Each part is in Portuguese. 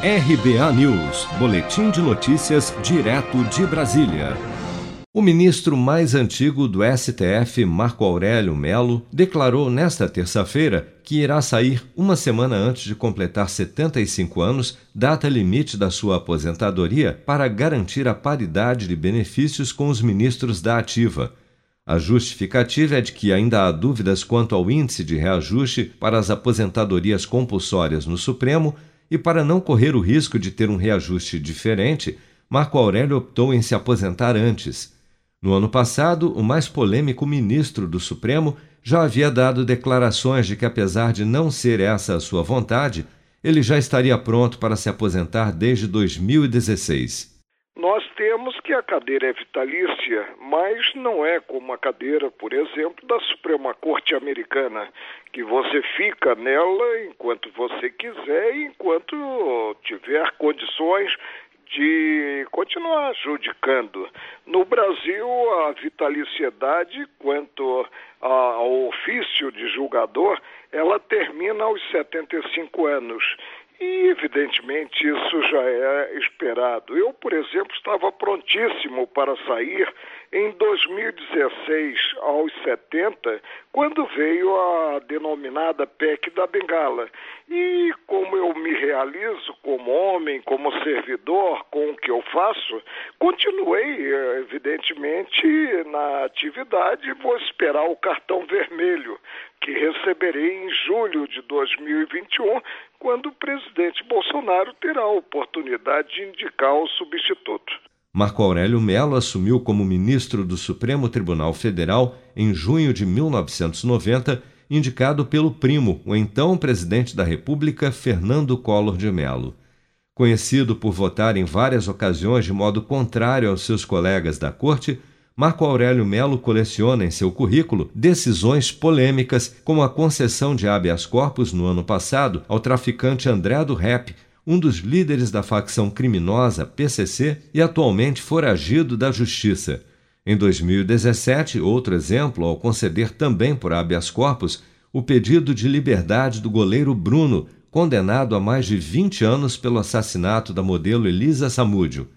RBA News, Boletim de Notícias, direto de Brasília. O ministro mais antigo do STF, Marco Aurélio Melo, declarou nesta terça-feira que irá sair uma semana antes de completar 75 anos, data limite da sua aposentadoria, para garantir a paridade de benefícios com os ministros da Ativa. A justificativa é de que ainda há dúvidas quanto ao índice de reajuste para as aposentadorias compulsórias no Supremo e para não correr o risco de ter um reajuste diferente, Marco Aurélio optou em se aposentar antes. No ano passado, o mais polêmico ministro do Supremo já havia dado declarações de que, apesar de não ser essa a sua vontade, ele já estaria pronto para se aposentar desde 2016. Temos que a cadeira é vitalícia, mas não é como a cadeira, por exemplo, da Suprema Corte Americana, que você fica nela enquanto você quiser e enquanto tiver condições de continuar adjudicando. No Brasil, a vitaliciedade quanto ao ofício de julgador, ela termina aos 75 anos. E, evidentemente, isso já é esperado. Eu, por exemplo, estava prontíssimo para sair em 2016 aos 70, quando veio a denominada PEC da Bengala. E como eu me realizo como homem, como servidor, com o que eu faço, continuei, evidentemente, na atividade. Vou esperar o cartão vermelho, que receberei em julho de 2021, quando o presidente Bolsonaro terá a oportunidade de indicar o substituto. Marco Aurélio Melo assumiu como ministro do Supremo Tribunal Federal em junho de 1990, indicado pelo primo, o então presidente da República, Fernando Collor de Mello. Conhecido por votar em várias ocasiões de modo contrário aos seus colegas da corte, Marco Aurélio Melo coleciona em seu currículo decisões polêmicas, como a concessão de habeas corpus no ano passado ao traficante André do Rep, um dos líderes da facção criminosa PCC e atualmente foragido da Justiça. Em 2017, outro exemplo ao conceder também por habeas corpus o pedido de liberdade do goleiro Bruno, condenado a mais de 20 anos pelo assassinato da modelo Elisa Samúdio.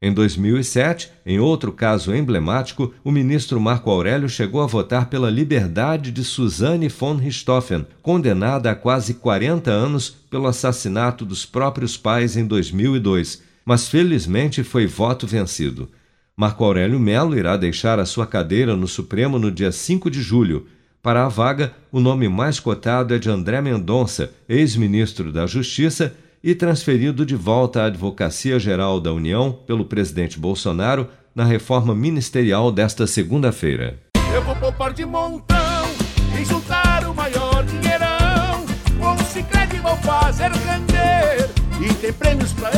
Em 2007, em outro caso emblemático, o ministro Marco Aurélio chegou a votar pela liberdade de Suzanne von Richthofen, condenada a quase 40 anos pelo assassinato dos próprios pais em 2002, mas felizmente foi voto vencido. Marco Aurélio Melo irá deixar a sua cadeira no Supremo no dia 5 de julho. Para a vaga, o nome mais cotado é de André Mendonça, ex-ministro da Justiça e transferido de volta à Advocacia Geral da União pelo presidente Bolsonaro na reforma ministerial desta segunda-feira. Eu vou poupar de montão o maior dinheirão. Com o vou fazer render e tem prêmios pra